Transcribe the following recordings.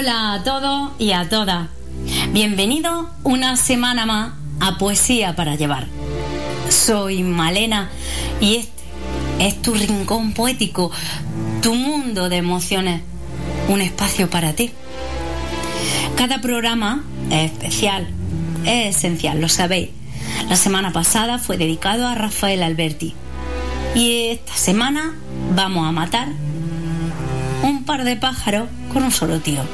Hola a todos y a todas. Bienvenidos una semana más a Poesía para Llevar. Soy Malena y este es tu rincón poético, tu mundo de emociones, un espacio para ti. Cada programa es especial, es esencial, lo sabéis. La semana pasada fue dedicado a Rafael Alberti y esta semana vamos a matar un par de pájaros con un solo tiro.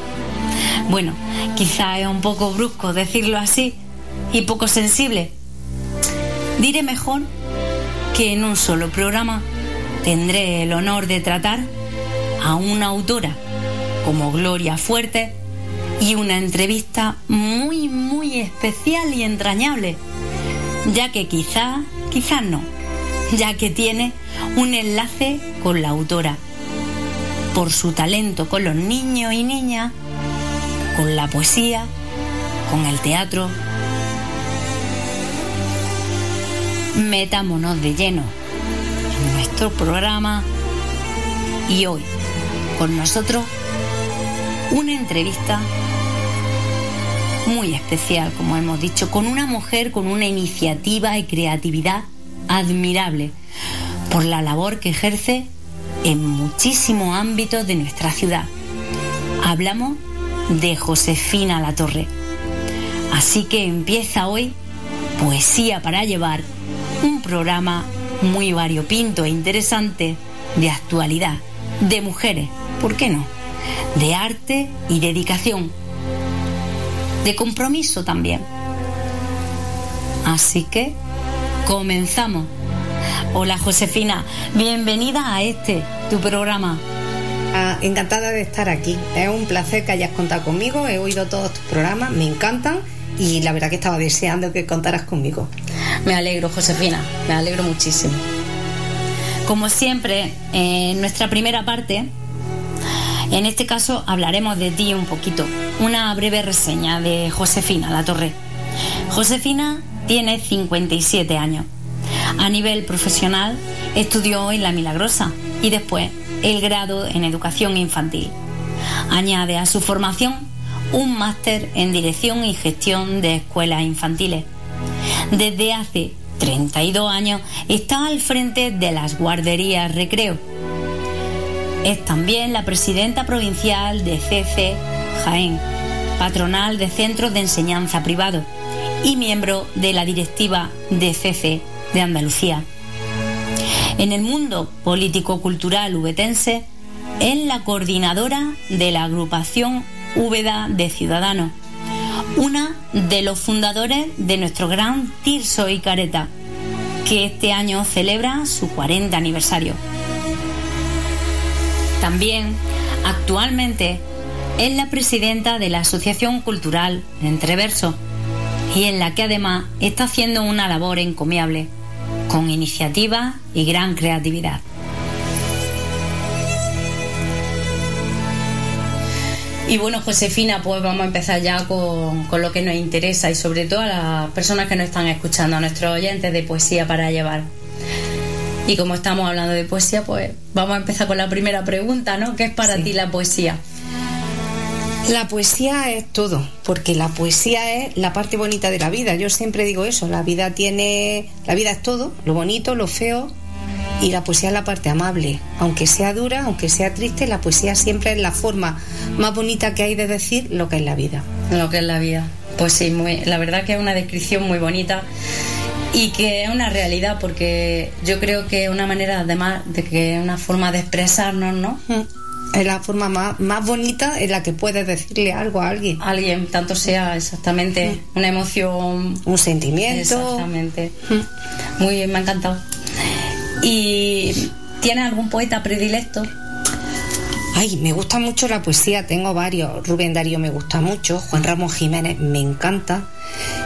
Bueno, quizá es un poco brusco decirlo así y poco sensible. Diré mejor que en un solo programa tendré el honor de tratar a una autora como Gloria Fuerte y una entrevista muy, muy especial y entrañable, ya que quizá, quizás no, ya que tiene un enlace con la autora por su talento con los niños y niñas, con la poesía, con el teatro. Metámonos de lleno en nuestro programa y hoy con nosotros una entrevista muy especial, como hemos dicho, con una mujer con una iniciativa y creatividad admirable por la labor que ejerce en muchísimos ámbitos de nuestra ciudad. Hablamos de Josefina La Torre. Así que empieza hoy Poesía para llevar, un programa muy variopinto e interesante de actualidad, de mujeres, ¿por qué no? De arte y dedicación, de compromiso también. Así que comenzamos. Hola Josefina, bienvenida a este, tu programa. Encantada de estar aquí. Es un placer que hayas contado conmigo. He oído todos tus programas, me encantan y la verdad que estaba deseando que contaras conmigo. Me alegro, Josefina, me alegro muchísimo. Como siempre, en nuestra primera parte, en este caso hablaremos de ti un poquito. Una breve reseña de Josefina La Torre. Josefina tiene 57 años a nivel profesional, estudió en La Milagrosa y después el grado en educación infantil. Añade a su formación un máster en dirección y gestión de escuelas infantiles. Desde hace 32 años está al frente de las guarderías Recreo. Es también la presidenta provincial de CC Jaén, patronal de centros de enseñanza privado y miembro de la directiva de CC de Andalucía. En el mundo político-cultural ubetense, es la coordinadora de la agrupación Úbeda de Ciudadanos, una de los fundadores de nuestro gran Tirso y Careta, que este año celebra su 40 aniversario. También, actualmente, es la presidenta de la Asociación Cultural Entreverso y en la que además está haciendo una labor encomiable con iniciativa y gran creatividad. Y bueno, Josefina, pues vamos a empezar ya con, lo que nos interesa y sobre todo a las personas que nos están escuchando, a nuestros oyentes de Poesía para Llevar. Y como estamos hablando de poesía, pues vamos a empezar con la primera pregunta, ¿no? ¿Qué es para ti la poesía? La poesía es todo, porque la poesía es la parte bonita de la vida. Yo siempre digo eso, la vida tiene, la vida es todo, lo bonito, lo feo, y la poesía es la parte amable. Aunque sea dura, aunque sea triste, la poesía siempre es la forma más bonita que hay de decir lo que es la vida. Lo que es la vida. Pues sí, muy, la verdad que es una descripción muy bonita y que es una realidad porque yo creo que es una manera además de que es una forma de expresarnos, ¿no? Mm es la forma más, más bonita en la que puedes decirle algo a alguien. Alguien, tanto sea exactamente una emoción. Un sentimiento. Exactamente. Muy bien, me ha encantado. ¿Y tienes algún poeta predilecto? Ay, me gusta mucho la poesía, tengo varios. Rubén Darío me gusta mucho, Juan Ramón Jiménez me encanta.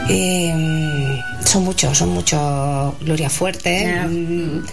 Eh, son muchos, son muchos Gloria Fuerte. Mm,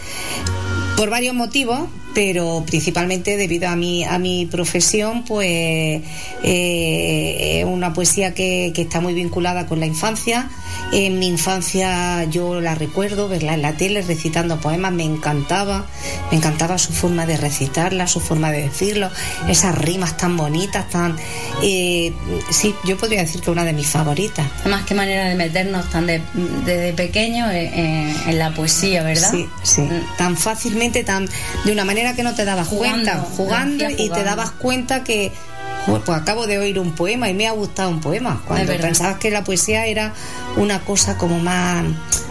por varios motivos, pero principalmente debido a mi, a mi profesión, pues eh, es una poesía que, está muy vinculada con la infancia. En mi infancia yo la recuerdo, verla en la tele recitando poemas, me encantaba. Me encantaba su forma de recitarla, su forma de decirlo, esas rimas tan bonitas, tan... Eh, sí, yo podría decir que una de mis favoritas. Más que manera de meternos tan desde pequeño en, la poesía, ¿verdad? Sí, sí. Mm. Tan fácilmente, tan de una manera que no te dabas cuenta, jugando, y te dabas cuenta que pues acabo de oír un poema y me ha gustado un poema. Cuando pensabas que la poesía era una cosa como más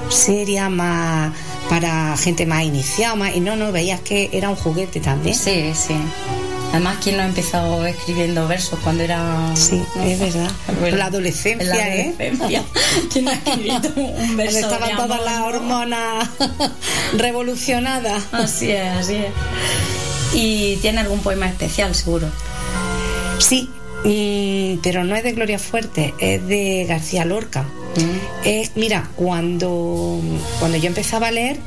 seria, más para gente más iniciada, y no, no, veías que era un juguete también. Sí, sí. Además, ¿quién no ha empezado escribiendo versos cuando era.? Sí, es verdad. La adolescencia, la ¿eh? adolescencia. ¿Quién ha escrito un verso? Estaban todas las hormonas revolucionadas. Así es, así es. ¿Y tiene algún poema especial, seguro? Sí, pero no es de Gloria Fuerte, es de García Lorca. Mm. Es, mira, cuando, cuando yo empezaba a leer,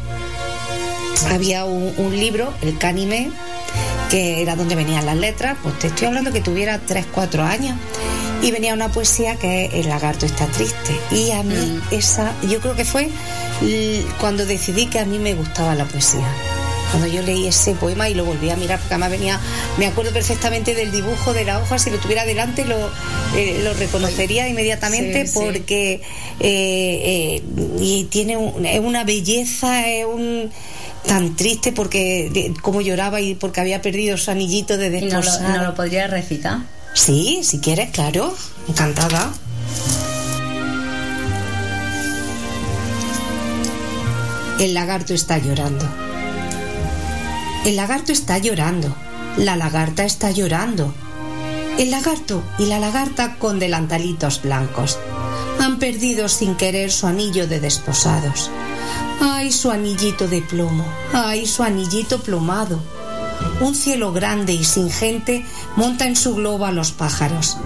había un, libro, El Canime, que era donde venían las letras, pues te estoy hablando que tuviera 3, 4 años. Y venía una poesía que es El lagarto está triste. Y a mí mm. esa, yo creo que fue cuando decidí que a mí me gustaba la poesía cuando yo leí ese poema y lo volví a mirar, porque además venía, me acuerdo perfectamente del dibujo de la hoja, si lo tuviera delante lo, eh, lo reconocería inmediatamente porque eh, eh, y tiene una belleza, es un tan triste porque como lloraba y porque había perdido su anillito de desposar. ¿Y no lo, podría recitar? Sí, si quieres, claro, encantada. El lagarto está llorando. El lagarto está llorando. La lagarta está llorando. El lagarto y la lagarta con delantalitos blancos han perdido sin querer su anillo de desposados. ¡Ay, su anillito de plomo! ¡Ay, su anillito plomado! Un cielo grande y sin gente monta en su globo a los pájaros.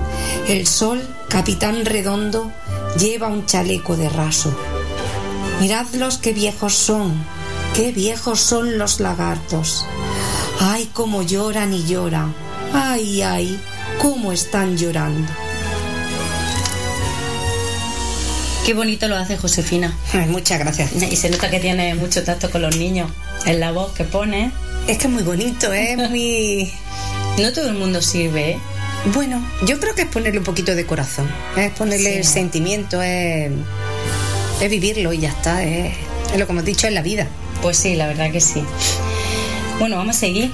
El sol, capitán redondo, lleva un chaleco de raso. Miradlos qué viejos son, Qué viejos son los lagartos. Ay, cómo lloran y lloran. Ay, ay, cómo están llorando. Qué bonito lo hace Josefina. muchas gracias. Y se nota que tiene mucho tacto con los niños. En la voz que pone. Es que es muy bonito, ¿eh? es muy... No todo el mundo sirve, ¿eh? Bueno, yo creo que es ponerle un poquito de corazón. Es ponerle el sentimiento, es, es vivirlo y ya está. Es, es lo que hemos dicho en la vida. Pues sí, la verdad que sí. Bueno, vamos a seguir.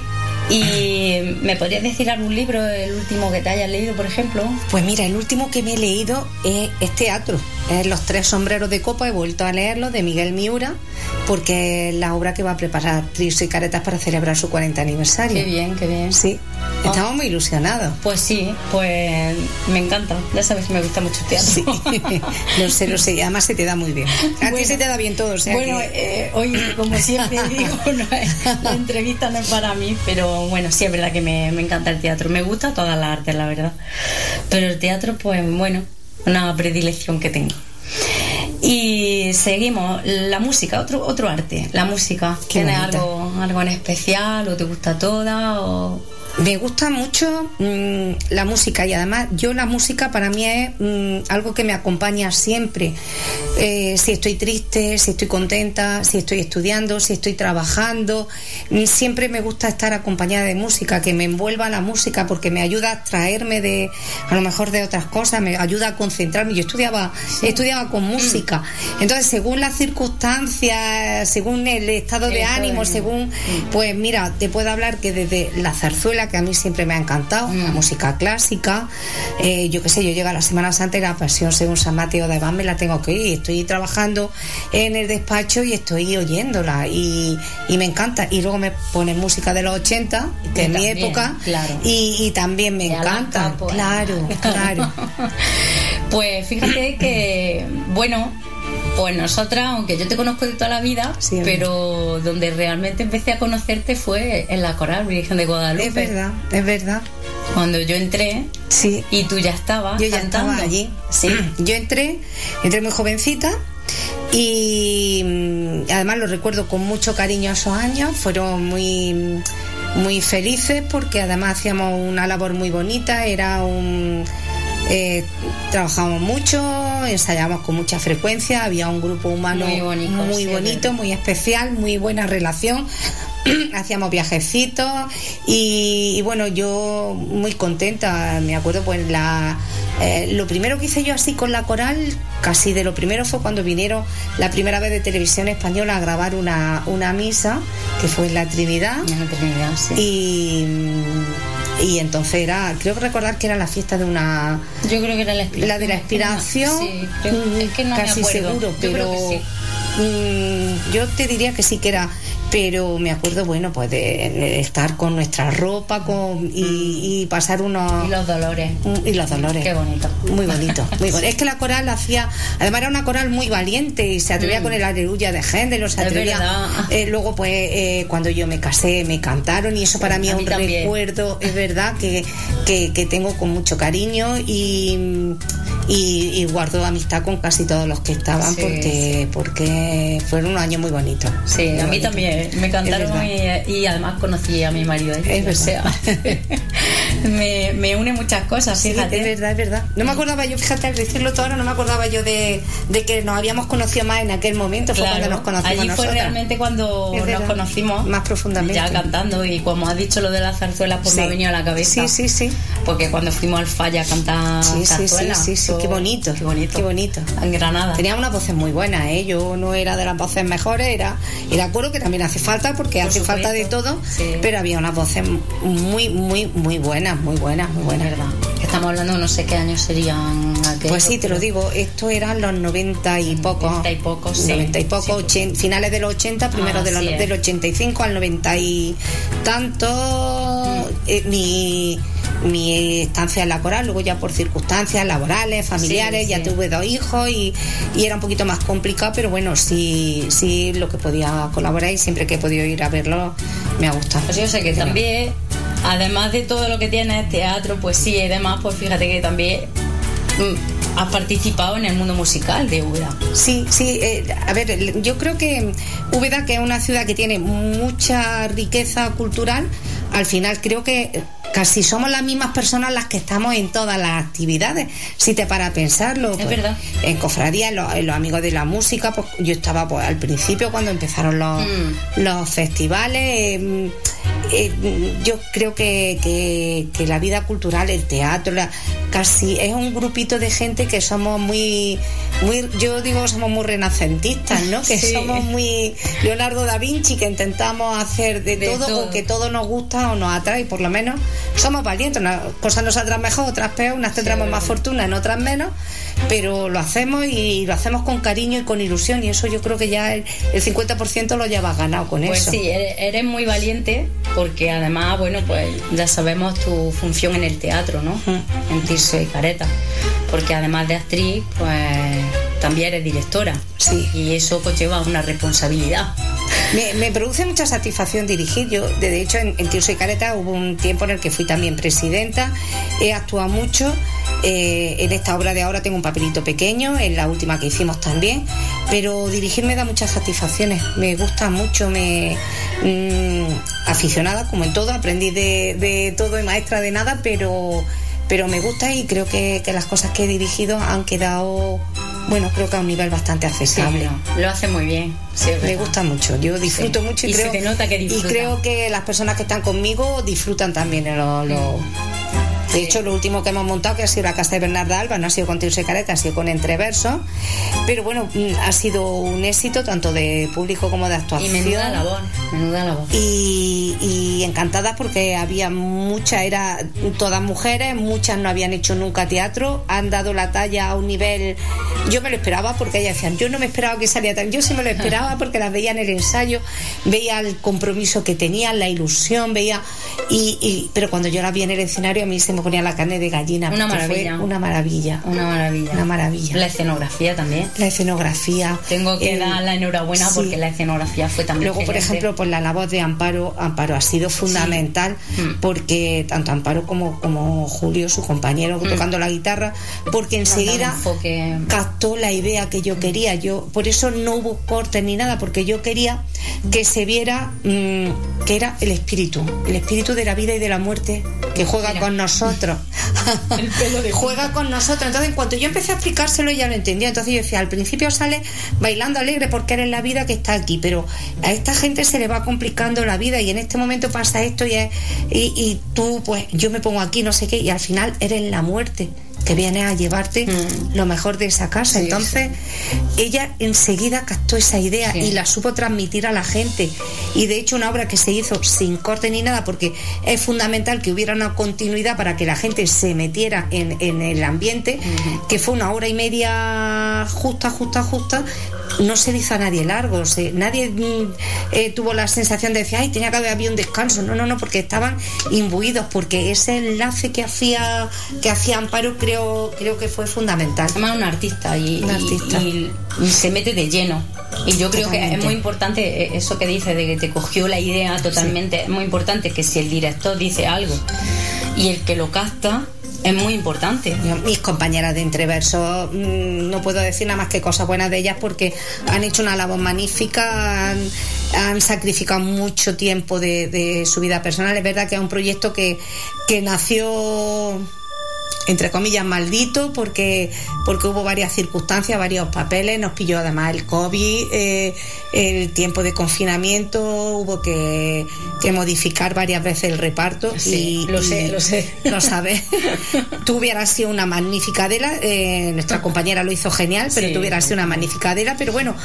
¿Y me podrías decir algún libro, el último que te hayas leído, por ejemplo? Pues mira, el último que me he leído es, teatro. Es Los tres sombreros de copa. He vuelto a leerlo de Miguel Miura, porque es la obra que va a preparar Tris y Caretas para celebrar su 40 aniversario. Qué bien, qué bien. Sí. Estamos muy ilusionados. Pues sí, pues me encanta. Ya sabes que me gusta mucho el teatro. Sí, lo sé, lo sé. Además se te da muy bien. A ti se te da bien todo. bueno, eh, hoy, como siempre digo, la entrevista no es para mí, pero bueno, sí es verdad que me, me encanta el teatro. Me gusta toda la arte, la verdad. Pero el teatro, pues bueno, una predilección que tengo. Y seguimos, la música, otro, otro arte, la música. ¿Tiene algo, algo en especial o te gusta toda? O... Me gusta mucho mm, la música y además yo la música para mí es mm, algo que me acompaña siempre. Eh, si estoy triste, si estoy contenta, si estoy estudiando, si estoy trabajando, mm, siempre me gusta estar acompañada de música, que me envuelva la música porque me ayuda a extraerme de a lo mejor de otras cosas, me ayuda a concentrarme. Yo estudiaba, estudiaba con música. Entonces, según las circunstancias, según el estado de ánimo, según, pues mira, te puedo hablar que desde la zarzuela que a mí siempre me ha encantado, la mm. música clásica. Eh, yo qué sé, yo llego a la Semana Santa y la Pasión según San Mateo de Iván me la tengo que ir. Estoy trabajando en el despacho y estoy oyéndola y, me encanta. Y luego me ponen música de los 80, que es mi época, y, también me encanta. Pues. Claro, claro. pues fíjate que, bueno, pues nosotras, aunque yo te conozco de toda la vida, pero donde realmente empecé a conocerte fue en la Coral Virgen de Guadalupe. Es verdad, es verdad. Cuando yo entré sí. y tú ya estabas. Yo ya estaba allí. Sí. Yo entré, entré muy jovencita. Y mm, además lo recuerdo con mucho cariño esos años, fueron muy, muy felices porque además hacíamos una labor muy bonita, era un, eh, trabajamos mucho, ensayamos con mucha frecuencia, había un grupo humano muy bonito, muy, especial, muy buena relación, hacíamos viajecitos y, bueno, yo muy contenta, me acuerdo pues la... Eh, lo primero que hice yo así con la coral, casi de lo primero fue cuando vinieron la primera vez de televisión española a grabar una, una misa, que fue en la Trinidad. En la Trinidad, sí. Y y entonces era, creo que recordar que era la fiesta de una. Yo creo que era la, la de la expiración. Sí, es que no casi seguro, pero. Mm, yo te diría que sí que era pero me acuerdo, bueno, pues de, estar con nuestra ropa con, y, pasar unos... Y los dolores. Mm, y los dolores. Qué bonito. Muy bonito, muy bonito. Es que la coral hacía, además era una coral muy valiente y se atrevía mm. con el aleluya de género, se atrevía... Eh, luego, pues, eh, cuando yo me casé, me cantaron y eso para mí es un recuerdo, es verdad, que, que, tengo con mucho cariño y... Y, guardo amistad con casi todos los que estaban porque porque fueron unos años muy bonitos. Sí, a mí también me cantaron y, además conocí a mi marido. Es o sea, me, me, une muchas cosas, fíjate. es verdad, es verdad. No me acordaba yo, fíjate, al decirlo todo, no me acordaba yo de, de que nos habíamos conocido más en aquel momento, fue cuando nos conocimos. Allí fue realmente cuando nos conocimos. Más profundamente. Ya cantando, y como has dicho lo de las zarzuelas, pues me ha venido a la cabeza. Sí, sí, sí. Porque cuando fuimos al Falla a cantar sí, zarzuela, sí, sí, sí, qué bonito. Qué bonito. Qué bonito. En Granada. Tenía una voces muy buenas, ¿eh? Yo no era de las voces mejores, era, era acuerdo que también hace falta porque hace falta de todo, pero había unas voces muy, muy, muy buenas, muy buenas, muy buenas. ¿Verdad? Estamos hablando, no sé qué años serían Pues sí, te lo digo, esto eran los 90 y pocos. 90 y pocos, sí. 90 y pocos, finales de los 80, primero de los, del 85 al 90 y tanto. Mm. Eh, mi mi estancia en la coral, luego ya por circunstancias laborales, familiares, ya tuve dos hijos y, era un poquito más complicado, pero bueno, sí, sí lo que podía colaborar y siempre que he podido ir a verlo me ha gustado. Pues yo sé que también, además de todo lo que tiene teatro, poesía y demás, pues fíjate que también mm, has participado en el mundo musical de Úbeda. Sí, sí, eh, a ver, yo creo que Úbeda, que es una ciudad que tiene mucha riqueza cultural, al final creo que casi somos las mismas personas las que estamos en todas las actividades. Si te para pensarlo, es pues, verdad. En cofradía, en los, amigos de la música, pues yo estaba pues al principio cuando empezaron los, mm. los festivales. Em, eh, yo creo que, que, la vida cultural, el teatro, casi es un grupito de gente que somos muy, muy, yo digo somos muy renacentistas, ¿no? Que somos muy Leonardo da Vinci, que intentamos hacer de, todo, todo, que todo nos gusta o nos atrae, por lo menos somos valientes, unas cosas nos saldrán mejor, otras peor, unas tendremos más fortuna, en otras menos, pero lo hacemos y lo hacemos con cariño y con ilusión y eso yo creo que ya el, 50% lo llevas ganado con pues eso. Pues sí, eres muy valiente porque además, bueno, pues ya sabemos tu función en el teatro, ¿no? En Tirso y Careta, porque además de actriz, pues también eres directora. Sí. Y eso pues lleva una responsabilidad. Me, produce mucha satisfacción dirigir. Yo, de hecho, en, en Tirso y Careta hubo un tiempo en el que fui también presidenta, he actuado mucho. Eh, en esta obra de ahora tengo un papelito pequeño, en la última que hicimos también, pero dirigir me da muchas satisfacciones, me gusta mucho, me mm, aficionada como en todo, aprendí de, todo y maestra de nada, pero, pero me gusta y creo que, las cosas que he dirigido han quedado bueno, creo que a un nivel bastante accesible. lo hace muy bien. me gusta mucho. Yo disfruto mucho y, creo, y creo que las personas que están conmigo disfrutan también lo, de hecho, lo último que hemos montado, que ha sido la casa de Bernarda Alba, no ha sido con Tirso y Careta, ha sido con Entreverso. Pero bueno, mm, ha sido un éxito tanto de público como de actuación. Y menuda labor, menuda labor. Y, y encantada porque había muchas, era todas mujeres, muchas no habían hecho nunca teatro, han dado la talla a un nivel. Yo me lo esperaba porque ellas decían, yo no me esperaba que saliera tan. Yo sí me lo esperaba porque las veía en el ensayo, veía el compromiso que tenían, la ilusión, veía. Y, pero cuando yo la vi en el escenario, a mí se me ponía la carne de gallina. Una maravilla. una maravilla. Una maravilla. Una maravilla. La escenografía también. La escenografía. Tengo que dar la enhorabuena porque la escenografía fue también. Luego, por ejemplo, pues la labor de Amparo, Amparo ha sido fundamental mm. porque tanto Amparo como, como Julio, su compañero, mm. tocando la guitarra, porque enseguida captó la idea que yo quería. Yo, por eso no hubo cortes ni nada, porque yo quería que se viera mm, que era el espíritu, el espíritu de la vida y de la muerte que juega con nosotros nosotros. Juega con nosotros. Entonces, en cuanto yo empecé a explicárselo, ya lo entendió. Entonces yo decía, al principio sale bailando alegre porque eres la vida que está aquí, pero a esta gente se le va complicando la vida y en este momento pasa esto y, y tú, pues yo me pongo aquí, no sé qué, y al final eres la muerte que viene a llevarte mm. lo mejor de esa casa. Entonces, ella enseguida captó esa idea y la supo transmitir a la gente. Y de hecho, una obra que se hizo sin corte ni nada, porque es fundamental que hubiera una continuidad para que la gente se metiera en, el ambiente, que fue una hora y media justa, justa, justa, no se hizo a nadie largo, nadie mm, eh, tuvo la sensación de decir, ay, tenía que haber habido un descanso. No, no, no, porque estaban imbuidos, porque ese enlace que hacía, que hacía Amparo creo, creo que fue fundamental. Además, un artista y, se mete de lleno. Y yo creo que es muy importante eh, eso que dice de que te cogió la idea totalmente. Es muy importante que si el director dice algo y el que lo capta es muy importante. Mis compañeras de Entreverso, mm, no puedo decir nada más que cosas buenas de ellas porque han hecho una labor magnífica, han, sacrificado mucho tiempo de, de, su vida personal. Es verdad que es un proyecto que, que nació entre comillas, maldito, porque, porque hubo varias circunstancias, varios papeles, nos pilló además el COVID, eh, el tiempo de confinamiento, hubo que, modificar varias veces el reparto. Sí, lo sé, lo sé. Lo sabes. tú hubieras sido una magnífica Adela, eh, nuestra compañera lo hizo genial, pero tú hubieras sido una magnífica Adela, pero bueno,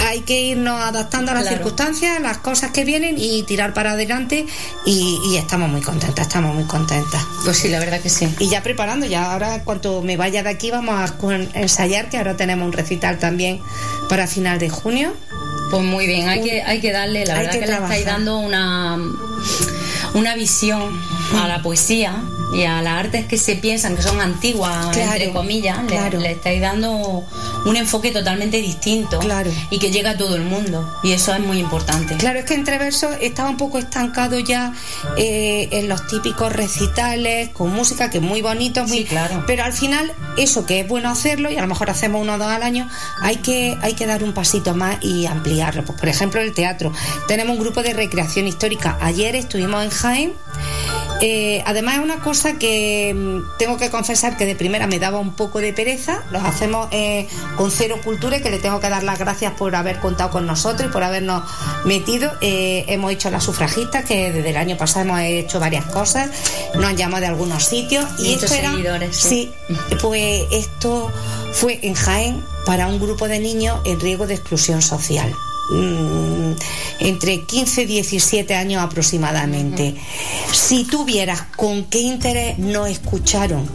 hay que irnos adaptando a las circunstancias, las cosas que vienen y tirar para adelante y, y estamos muy contentas, estamos muy contentas. Pues sí, la verdad que sí. Y ya preparando ya ahora, cuando me vaya de aquí, vamos a ensayar, que ahora tenemos un recital también para final de junio. Pues muy bien, hay, que, hay que darle, la verdad que, que le estáis dando una, una visión a la poesía y a las artes que se piensan que son antiguas, entre comillas, le, estáis dando un enfoque totalmente distinto y que llega a todo el mundo. Y eso es muy importante. Claro, es que Entreverso estaba un poco estancado ya eh, en los típicos recitales, con música, que es muy bonito, muy, claro. pero al final eso que es bueno hacerlo, y a lo mejor hacemos uno o dos al año, hay que, hay que dar un pasito más y ampliarlo. Pues, por ejemplo, el teatro. Tenemos un grupo de recreación histórica. Ayer estuvimos en Jaén eh, además es una cosa que mm, tengo que confesar que de primera me daba un poco de pereza. Los hacemos eh, con Cero Cultura y que le tengo que dar las gracias por haber contado con nosotros y por habernos metido. Eh, hemos hecho las sufragistas, que desde el año pasado hemos hecho varias cosas. Nos han llamado de algunos sitios. Y esto seguidores, sí, pues esto fue en Jaén para un grupo de niños en riesgo de exclusión social. Mm, entre 15 y 17 años aproximadamente. Si tuvieras con qué interés no escucharon.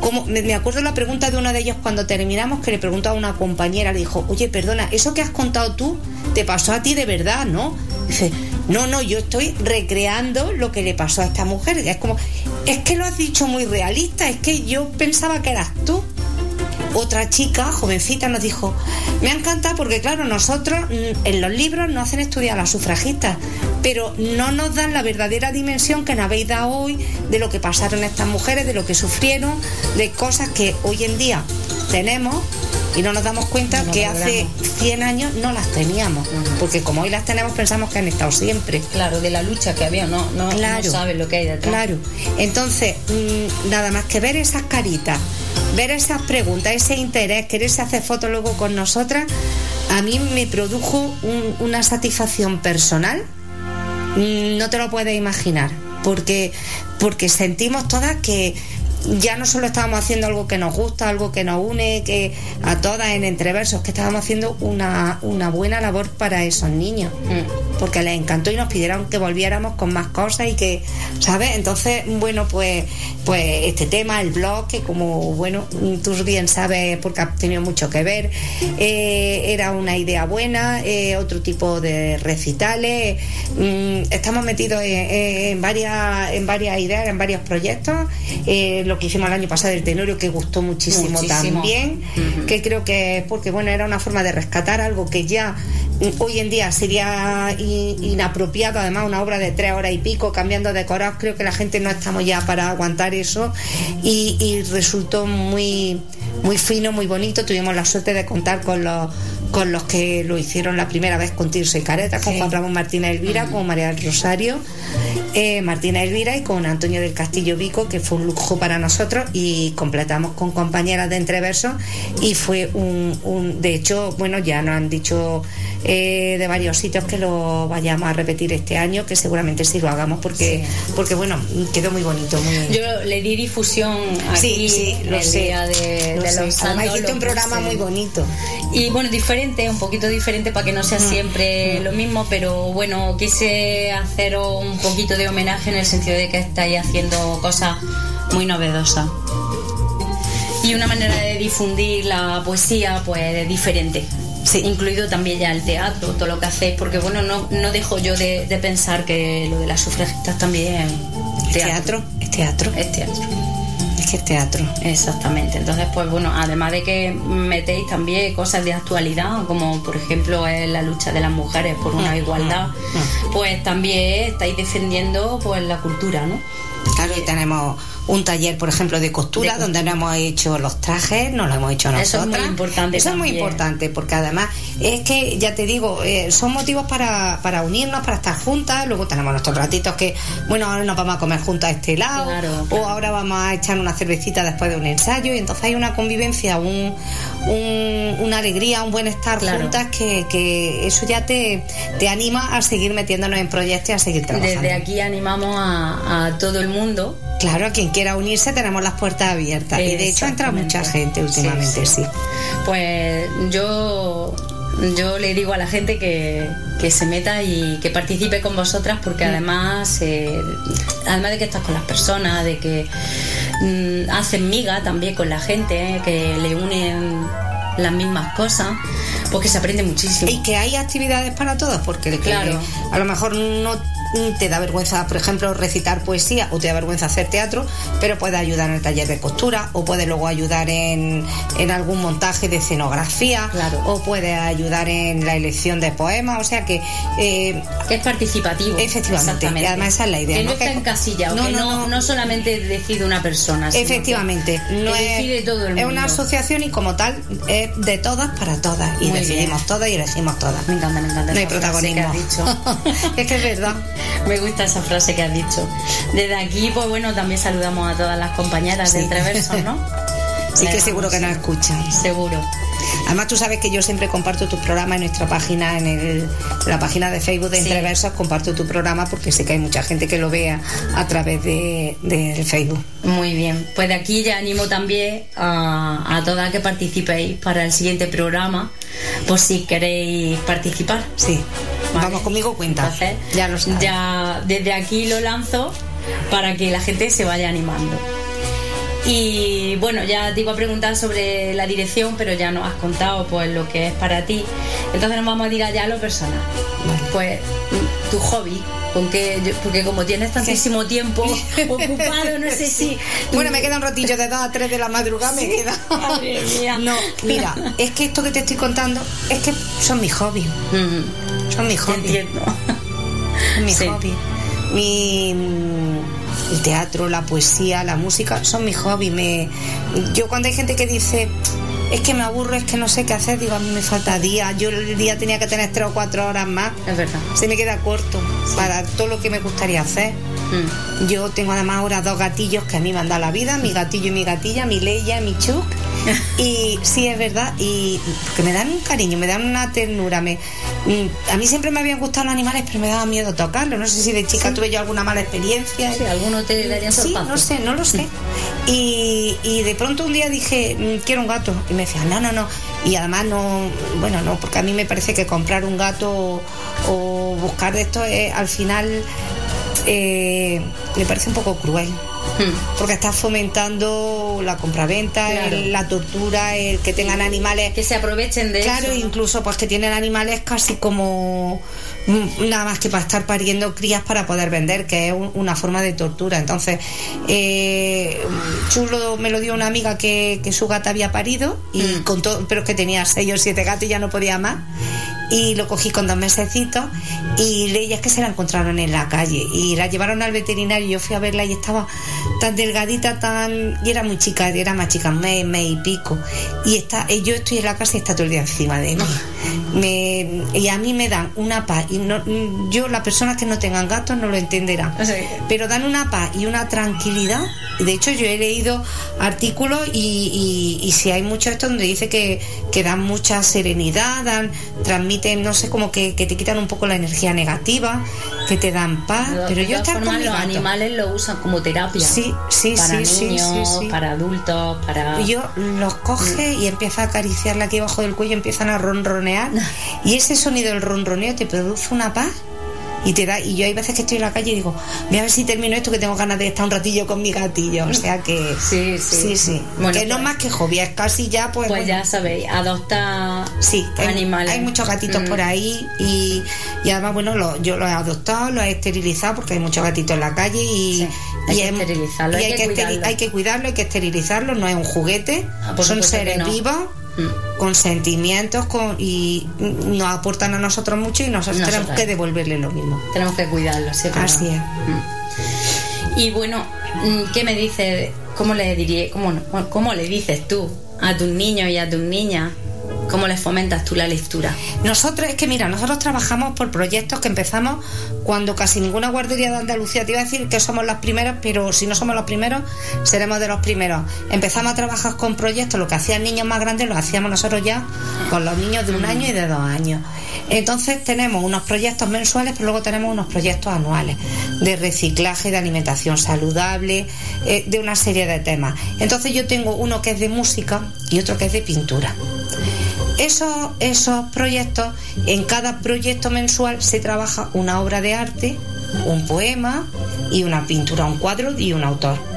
Como, me acuerdo la pregunta de uno de ellos cuando terminamos que le preguntó a una compañera, le dijo, oye, perdona, eso que has contado tú te pasó a ti de verdad, ¿no? Dice, no, no, yo estoy recreando lo que le pasó a esta mujer. Es como, es que lo has dicho muy realista, es que yo pensaba que eras tú otra chica, jovencita, nos dijo, me encanta porque claro, nosotros mm, en los libros nos hacen estudiar a las sufragistas, pero no nos dan la verdadera dimensión que nos habéis dado hoy de lo que pasaron estas mujeres, de lo que sufrieron, de cosas que hoy en día tenemos y no nos damos cuenta que hace 100 años no las teníamos, porque como hoy las tenemos pensamos que han estado siempre. Claro, de la lucha que había, no, no, claro, sabes lo que hay detrás. Claro, entonces, mm, nada más que ver esas caritas ver esas preguntas, ese interés, quererse hacer fotos luego con nosotras, a mí me produjo una satisfacción personal, no te lo puedes imaginar, porque, porque sentimos todas que ya no solo estábamos haciendo algo que nos gusta, algo que nos une, que a todas en entreversos, que estábamos haciendo una, buena labor para esos niños, mm. porque les encantó y nos pidieron que volviéramos con más cosas y que, ¿sabes? Entonces, bueno, pues, pues este tema, el blog, que como, bueno, tú bien sabes, porque ha tenido mucho que ver, eh, era una idea buena, eh, otro tipo de recitales, mm, estamos metidos en, varias, en varias ideas, en varios proyectos. Eh, lo que hicimos el año pasado del Tenorio, que gustó muchísimo, también, que creo que es porque bueno, era una forma de rescatar algo que ya hoy en día sería inapropiado, además una obra de tres horas y pico, cambiando de coros, creo que la gente no estamos ya para aguantar eso. Y, resultó muy, muy fino, muy bonito, tuvimos la suerte de contar con los con los que lo hicieron la primera vez con Tirso y Careta, con Juan Ramón Martínez Elvira, con María del Rosario, eh, Martina Elvira y con Antonio del Castillo Vico, que fue un lujo para nosotros, y completamos con compañeras de entreversos y fue un, de hecho, bueno, ya nos han dicho eh, de varios sitios que lo vayamos a repetir este año, que seguramente sí lo hagamos porque, porque bueno, quedó muy bonito. Yo le di difusión aquí sí, lo el día de, los Además un programa muy bonito. Y bueno, diferente, un poquito diferente para que no sea mm. siempre mm. lo mismo, pero bueno, quise hacer un poquito de homenaje en el sentido de que estáis haciendo cosas muy novedosas. Y una manera de difundir la poesía, pues diferente. Sí. Incluido también ya el teatro, todo lo que hacéis, porque bueno, no, no dejo yo de, pensar que lo de las sufragistas también. Teatro. Es teatro. Es teatro. Es que es teatro. Exactamente. Entonces, pues bueno, además de que metéis también cosas de actualidad, como por ejemplo la lucha de las mujeres por una mm, igualdad, mm, mm. pues también estáis defendiendo pues la cultura, ¿no? Claro, y tenemos un taller, por ejemplo, de costura, donde no hemos hecho los trajes, no lo hemos hecho nosotros. Eso es muy importante. Eso es muy importante, porque además es que, ya te digo, eh, son motivos para, para, unirnos, para estar juntas. Luego tenemos nuestros ratitos que, bueno, ahora nos vamos a comer juntas a este lado, o ahora vamos a echar una cervecita después de un ensayo, y entonces hay una convivencia, un, una alegría, un buen estar juntas que, que, eso ya te, te anima a seguir metiéndonos en proyectos y a seguir trabajando. Desde aquí animamos a, a todo el mundo Claro, a quien quiera unirse tenemos las puertas abiertas. Y de hecho entra mucha gente últimamente, sí. Pues yo, yo le digo a la gente que, se meta y que participe con vosotras porque mm. además, eh, además de que estás con las personas, de que mm, hacen miga también con la gente, eh, que le unen las mismas cosas, porque se aprende muchísimo. Y que hay actividades para todos, porque claro. a lo mejor no te da vergüenza, por ejemplo, recitar poesía o te da vergüenza hacer teatro, pero puede ayudar en el taller de costura o puede luego ayudar en, algún montaje de escenografía o puede ayudar en la elección de poemas, o sea que... Eh, es participativo. Efectivamente, y además esa es la idea. Que no, está encasillado, no, que no, no, solamente decide una persona. Efectivamente, no es, todo es una asociación y como tal es de todas para todas y decidimos todas y elegimos todas. Me encanta, me encanta. No hay protagonismo. es que es verdad. Me gusta esa frase que has dicho. Desde aquí, pues bueno, también saludamos a todas las compañeras de Entreversos, ¿no? sí, que seguro que nos escuchan. Seguro. Además, tú sabes que yo siempre comparto tu programa en nuestra página, en, la página de Facebook de Entreversos, comparto tu programa porque sé que hay mucha gente que lo vea a través de, Facebook. Muy bien, pues de aquí ya animo también a, a todas que participéis para el siguiente programa, por si queréis participar. Sí. Vamos conmigo, cuenta. ya, lo ya desde aquí lo lanzo para que la gente se vaya animando. Y bueno, ya te iba a preguntar sobre la dirección, pero ya nos has contado pues lo que es para ti. Entonces nos vamos a ir allá a lo personal. Pues tu hobby, porque como tienes tantísimo tiempo ocupado, no sé si. Bueno, me queda un ratillo de 2 a 3 de la madrugada, me queda. Madre mía. No, mira, es que esto que te estoy contando es que son mis hobbies. Son mis hobbies. Entiendo. mis hobbies. Mi, el teatro, la poesía, la música son mis hobbies. Me, yo cuando hay gente que dice es que me aburro, es que no sé qué hacer, digo, a mí me falta día, yo el día tenía que tener tres o cuatro horas más, es verdad. Se me queda corto para todo lo que me gustaría hacer. Mm. Yo tengo además ahora dos gatillos que a mí me han dado la vida, mi gatillo y mi gatilla, mi Leia y mi Chuck. y sí, es verdad, y que me dan un cariño, me dan una ternura. Me, mm, a mí siempre me habían gustado los animales, pero me daba miedo tocarlos. No sé si de chica tuve yo alguna mala experiencia. Sí, alguno te daría Sí, no sé, no lo sé. Y, y, de pronto un día dije, mm, quiero un gato. Y me decían, no, no, no. Y además no, bueno, no, porque a mí me parece que comprar un gato o, buscar de esto es, al final eh, me parece un poco cruel. Porque estás fomentando la compraventa, la tortura, el que tengan animales. Que se aprovechen de claro, incluso pues que tienen animales casi como mm, nada más que para estar pariendo crías para poder vender, que es una forma de tortura. Entonces, eh, Chulo me lo dio una amiga que, su gata había parido, y hmm. con todo, pero que tenía seis o siete gatos y ya no podía más y lo cogí con dos mesecitos y leías que se la encontraron en la calle y la llevaron al veterinario y yo fui a verla y estaba tan delgadita, tan... y era muy chica, era más chica, mes, mes y pico. Y está, yo estoy en la casa y está todo el día encima de mí. Me, y a mí me dan una paz. Y no, yo, las personas que no tengan gatos no lo entenderán. Pero dan una paz y una tranquilidad. De hecho, yo he leído artículos y, y, si hay mucho esto donde dice que, que dan mucha serenidad, dan, transmiten, no sé, como que, que te quitan un poco la energía negativa, que te dan paz. pero yo estar con los animales lo usan como terapia. Sí, sí, para sí, niños, sí, para adultos, para. yo los coge y empieza a acariciarla aquí abajo del cuello, empiezan a ronronear y ese sonido del ronroneo te produce una paz y te da y yo hay veces que estoy en la calle y digo voy a ver si termino esto que tengo ganas de estar un ratillo con mi gatillo o sea que sí sí. Sí, que no pues más que hobby es casi ya pues pues ya sabéis adopta sí animales. hay, muchos gatitos por mm. ahí y, y además bueno yo los he adoptado los he esterilizado porque hay muchos gatitos en la calle y, hay, que esterilizarlo, hay, que, cuidarlo. hay que cuidarlo hay que esterilizarlo no es un juguete ah, son seres vivos con sentimientos con, y nos aportan a nosotros mucho y nosotros, tenemos que devolverle lo mismo. Tenemos que cuidarlo, ¿sí? Así es. Y bueno, mm, ¿qué me dices? ¿Cómo le diría, cómo, cómo le dices tú a tus niños y a tus niñas ¿Cómo les fomentas tú la lectura? Nosotros, es que mira, nosotros trabajamos por proyectos que empezamos cuando casi ninguna guardería de Andalucía, te iba a decir que somos los primeros, pero si no somos los primeros, seremos de los primeros. Empezamos a trabajar con proyectos, lo que hacían niños más grandes lo hacíamos nosotros ya con los niños de un año y de dos años. Entonces tenemos unos proyectos mensuales, pero luego tenemos unos proyectos anuales de reciclaje, de alimentación saludable, eh, de una serie de temas. Entonces yo tengo uno que es de música y otro que es de pintura. Esos, esos proyectos, en cada proyecto mensual se trabaja una obra de arte, un poema y una pintura, un cuadro y un autor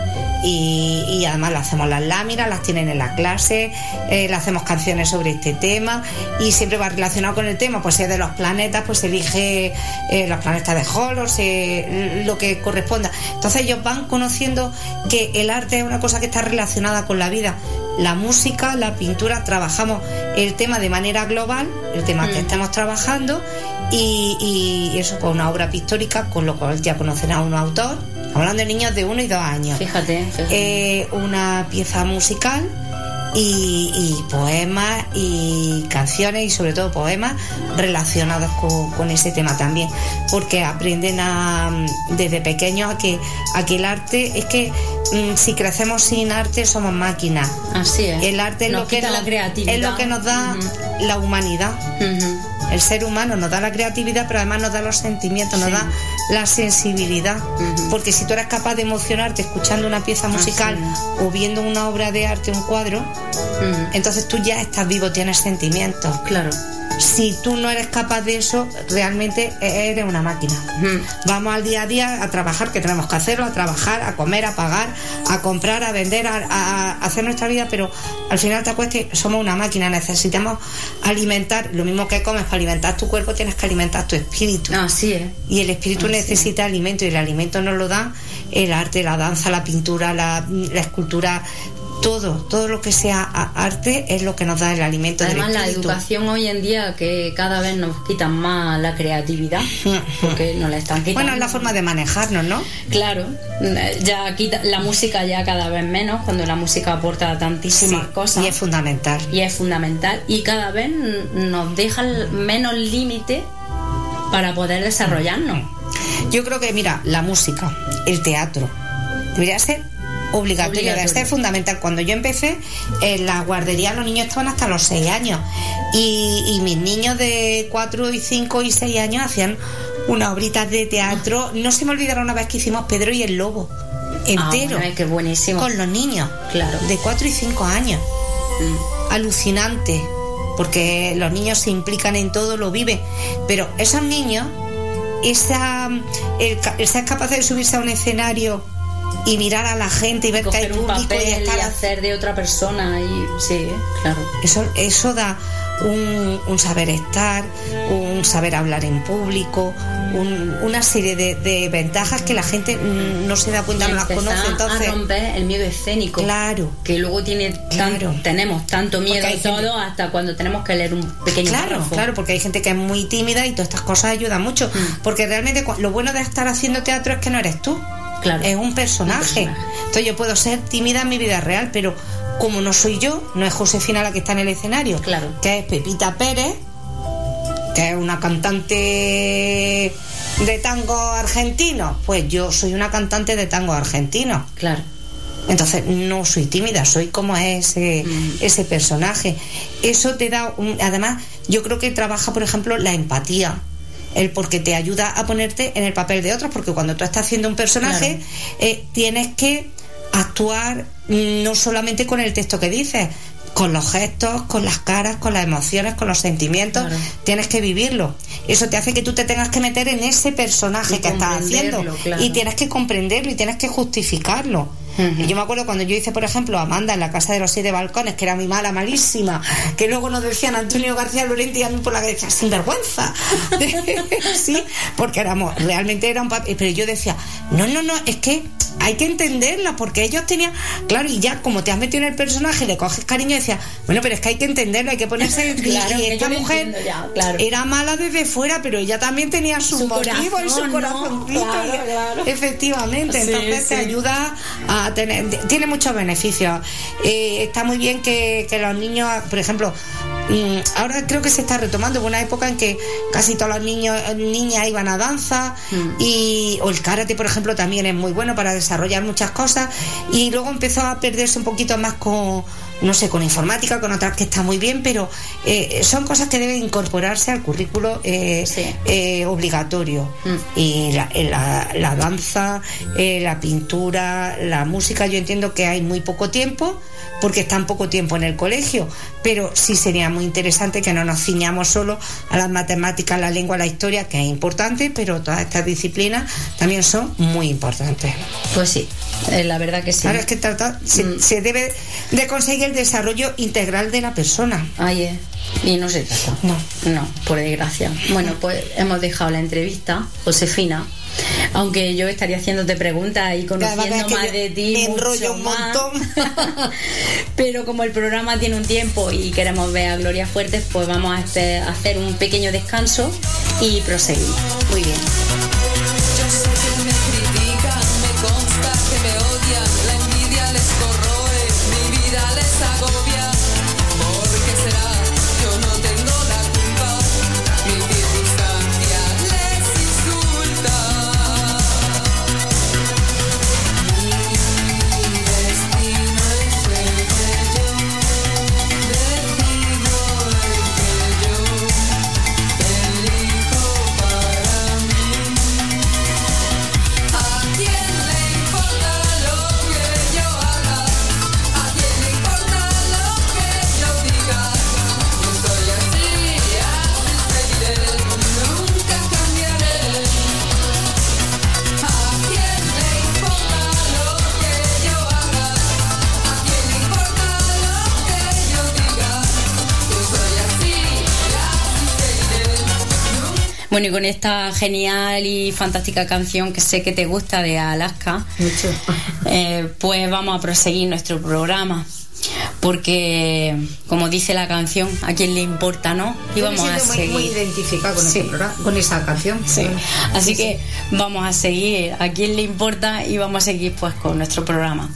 y, además le hacemos las láminas, las tienen en la clase, eh, le hacemos canciones sobre este tema y siempre va relacionado con el tema, pues si es de los planetas, pues elige eh, los planetas de Hall o lo que corresponda. Entonces ellos van conociendo que el arte es una cosa que está relacionada con la vida. La música, la pintura, trabajamos el tema de manera global, el tema que mm. estamos trabajando y, eso, pues una obra pictórica, con lo cual ya conocen a un autor hablando de niños de uno y dos años. Fíjate, eh, una pieza musical y, poemas y canciones y sobre todo poemas relacionados con, ese tema también. Porque aprenden a, desde pequeños a que, a el arte es que mm, si crecemos sin arte somos máquinas. Así es. El arte es, lo que, la creatividad. es lo que nos da la humanidad el ser humano nos da la creatividad, pero además nos da los sentimientos, nos da la sensibilidad. Porque si tú eres capaz de emocionarte escuchando una pieza musical o viendo una obra de arte, un cuadro, entonces tú ya estás vivo, tienes sentimientos. Claro si tú no eres capaz de eso, realmente eres una máquina. Vamos al día a día a trabajar, que tenemos que hacerlo, a trabajar, a comer, a pagar, a comprar, a vender, a, hacer nuestra vida, pero al final te acuerdas que somos una máquina, necesitamos alimentar, lo mismo que comes para alimentar tu cuerpo, tienes que alimentar tu espíritu. Así es. Y el espíritu necesita alimento y el alimento nos lo da el arte, la danza, la pintura, la, la escultura, todo, todo lo que sea arte es lo que nos da el alimento. Además, la educación hoy en día que cada vez nos quitan más la creatividad, porque nos la están quitando. Bueno, es la forma de manejarnos, ¿no? Claro, ya quita, la música ya cada vez menos, cuando la música aporta tantísimas cosas. Y es fundamental. Y es fundamental. Y cada vez nos deja menos límite para poder desarrollarnos. Yo creo que, mira, la música, el teatro, debería ser obligatorio, de ser fundamental. Cuando yo empecé, en la guardería los niños estaban hasta los 6 años y, mis niños de 4 y 5 y 6 años hacían unas obritas de teatro. No se me olvidaron una vez que hicimos Pedro y el Lobo entero. Ah, qué buenísimo. Con los niños. Claro. De 4 y 5 años. Mm. Alucinante. Porque los niños se implican en todo, lo viven. Pero esos niños, esa, el, ser capaz de subirse a un escenario y mirar a la gente y ver que hay público y estar hacer de otra persona y sí claro eso eso da un, saber estar un saber hablar en público, una serie de, ventajas que la gente no se da cuenta, no las conoce. Entonces, a romper el miedo escénico. Claro. Que luego tiene claro. tenemos tanto miedo y todo hasta cuando tenemos que leer un pequeño Claro, claro, porque hay gente que es muy tímida y todas estas cosas ayudan mucho. Mm. Porque realmente lo bueno de estar haciendo teatro es que no eres tú. Claro. Es un personaje. Entonces yo puedo ser tímida en mi vida real, pero como no soy yo, no es Josefina la que está en el escenario, claro. que es Pepita Pérez, que es una cantante de tango argentino, pues yo soy una cantante de tango argentino. Claro. Entonces no soy tímida, soy como ese, mm. ese personaje. Eso te da, un, además, yo creo que trabaja, por ejemplo, la empatía. El porque te ayuda a ponerte en el papel de otros, porque cuando tú estás haciendo un personaje, eh, tienes que actuar no solamente con el texto que dices, con los gestos, con las caras, con las emociones, con los sentimientos, tienes que vivirlo. Eso te hace que tú te tengas que meter en ese personaje que estás haciendo y tienes que comprenderlo y tienes que justificarlo. Y yo me acuerdo cuando yo hice, por ejemplo, Amanda en la casa de los siete balcones, que era mi mala, malísima, que luego nos decían Antonio García Lorente y a mí por la que decía, sinvergüenza. sí, porque éramos, realmente era un papel. Pero yo decía, no, no, no, es que hay que entenderla, porque ellos tenían, claro, y ya como te has metido en el personaje, le coges cariño y decías, bueno, pero es que hay que entenderlo, hay que ponerse. claro, y esta mujer era mala desde fuera, pero ella también tenía su, motivo y su corazoncito. efectivamente, entonces te ayuda a tener. Tiene muchos beneficios. Eh, está muy bien que, que los niños, por ejemplo, Mm, ahora creo que se está retomando. Una época en que casi todos los niños, niñas iban a danza mm. y o el karate, por ejemplo, también es muy bueno para desarrollar muchas cosas y luego empezó a perderse un poquito más con no sé, con informática, con otras que está muy bien, pero eh, son cosas que deben incorporarse al currículo eh, eh, obligatorio. Mm. Y la, la danza, la pintura, la música, yo entiendo que hay muy poco tiempo, porque está en poco tiempo en el colegio, pero sí sería muy interesante que no nos ciñamos solo a las matemáticas, la lengua, la historia, que es importante, pero todas estas disciplinas también son muy importantes. Pues sí, la verdad que sí. Ahora es que trata, mm. se, debe de conseguir el desarrollo integral de la persona. Ay, eh. Y no se trata. No. No, por desgracia. Bueno, pues hemos dejado la entrevista, Josefina. Aunque yo estaría haciéndote preguntas y conociendo más de ti. Me enrollo un montón. Pero como el programa tiene un tiempo y queremos ver a Gloria Fuertes, pues vamos a hacer un pequeño descanso y proseguir. Muy bien. Bueno, y con esta genial y fantástica canción que sé que te gusta de Alaska, eh, pues vamos a proseguir nuestro programa. Porque, como dice la canción, a quién le importa, ¿no? Y vamos a seguir. Muy, identificado con, este con esa canción. Sí. Así que vamos a seguir. A quién le importa y vamos a seguir pues con nuestro programa.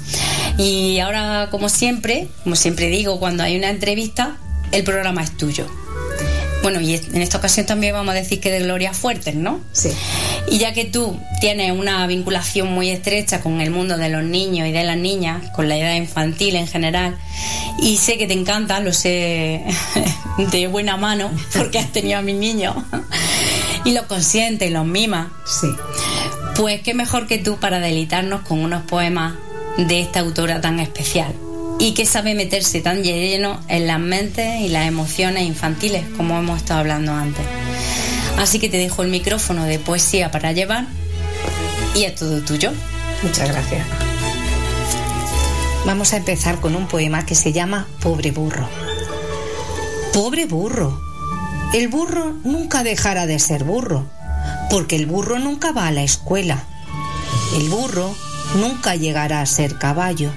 Y ahora, como siempre, como siempre digo, cuando hay una entrevista, el programa es tuyo. Bueno, y en esta ocasión también vamos a decir que de Gloria Fuertes, ¿no? Sí. Y ya que tú tienes una vinculación muy estrecha con el mundo de los niños y de las niñas, con la edad infantil en general, y sé que te encanta, lo sé de buena mano, porque has tenido a mis niños, y los consientes y los mimas. Sí. Pues qué mejor que tú para delitarnos con unos poemas de esta autora tan especial y que sabe meterse tan lleno en las mentes y las emociones infantiles, como hemos estado hablando antes. Así que te dejo el micrófono de poesía para llevar y es todo tuyo. Muchas gracias. Vamos a empezar con un poema que se llama Pobre burro. Pobre burro, El burro nunca dejará de ser burro, porque el burro nunca va a la escuela. El burro nunca llegará a ser caballo.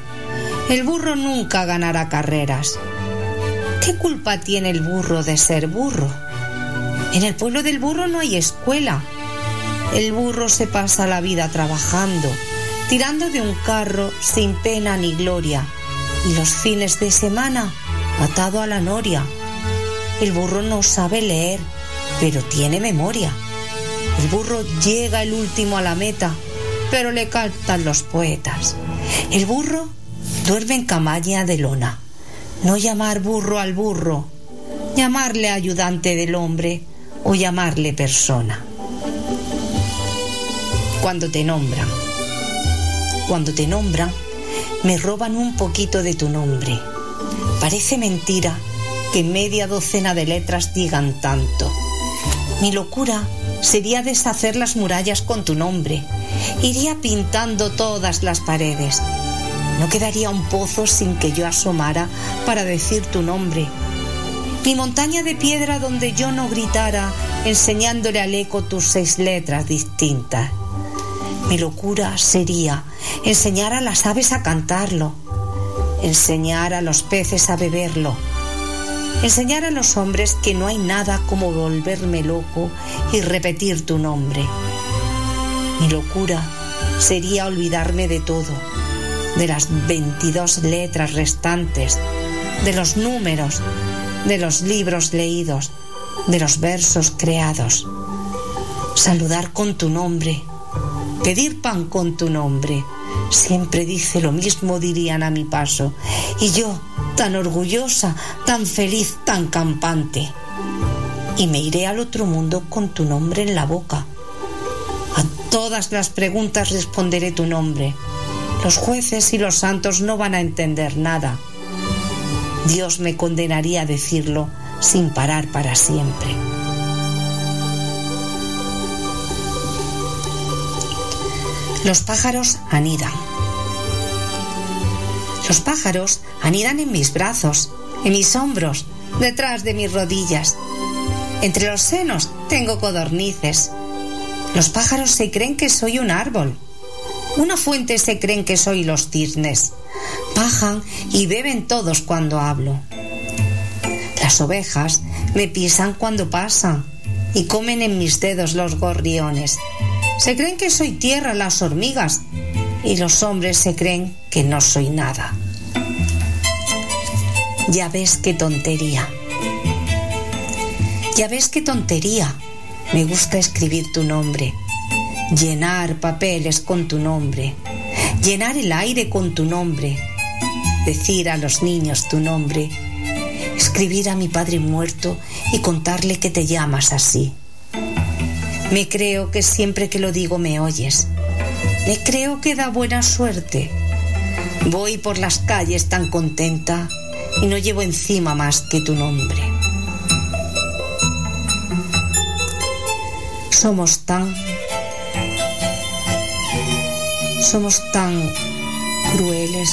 El burro nunca ganará carreras. ¿Qué culpa tiene el burro de ser burro? En el pueblo del burro no hay escuela. El burro se pasa la vida trabajando, tirando de un carro sin pena ni gloria, y los fines de semana atado a la noria. El burro no sabe leer, pero tiene memoria. El burro llega el último a la meta, pero le cantan los poetas. El burro duerme en camaña de lona. No llamar burro al burro, llamarle ayudante del hombre o llamarle persona. Cuando te nombran, cuando te nombran, me roban un poquito de tu nombre. Parece mentira que media docena de letras digan tanto. Mi locura sería deshacer las murallas con tu nombre. Iría pintando todas las paredes. No quedaría un pozo sin que yo asomara para decir tu nombre. Ni montaña de piedra donde yo no gritara enseñándole al eco tus seis letras distintas. Mi locura sería enseñar a las aves a cantarlo, enseñar a los peces a beberlo, enseñar a los hombres que no hay nada como volverme loco y repetir tu nombre. Mi locura sería olvidarme de todo, de las 22 letras restantes, de los números, de los libros leídos, de los versos creados. Saludar con tu nombre, pedir pan con tu nombre. Siempre dice lo mismo, dirían a mi paso. Y yo, tan orgullosa, tan feliz, tan campante. Y me iré al otro mundo con tu nombre en la boca. A todas las preguntas responderé tu nombre. Los jueces y los santos no van a entender nada. Dios me condenaría a decirlo sin parar para siempre. Los pájaros anidan. Los pájaros anidan en mis brazos, en mis hombros, detrás de mis rodillas. Entre los senos tengo codornices. Los pájaros se creen que soy un árbol. Una fuente se creen que soy los cisnes. Bajan y beben todos cuando hablo. Las ovejas me pisan cuando pasan y comen en mis dedos los gorriones. Se creen que soy tierra las hormigas y los hombres se creen que no soy nada. Ya ves qué tontería. Ya ves qué tontería. Me gusta escribir tu nombre, llenar papeles con tu nombre, llenar el aire con tu nombre, decir a los niños tu nombre, escribir a mi padre muerto y contarle que te llamas así. Me creo que siempre que lo digo me oyes. Me creo que da buena suerte. Voy por las calles tan contenta y no llevo encima más que tu nombre. Somos tan... Somos tan crueles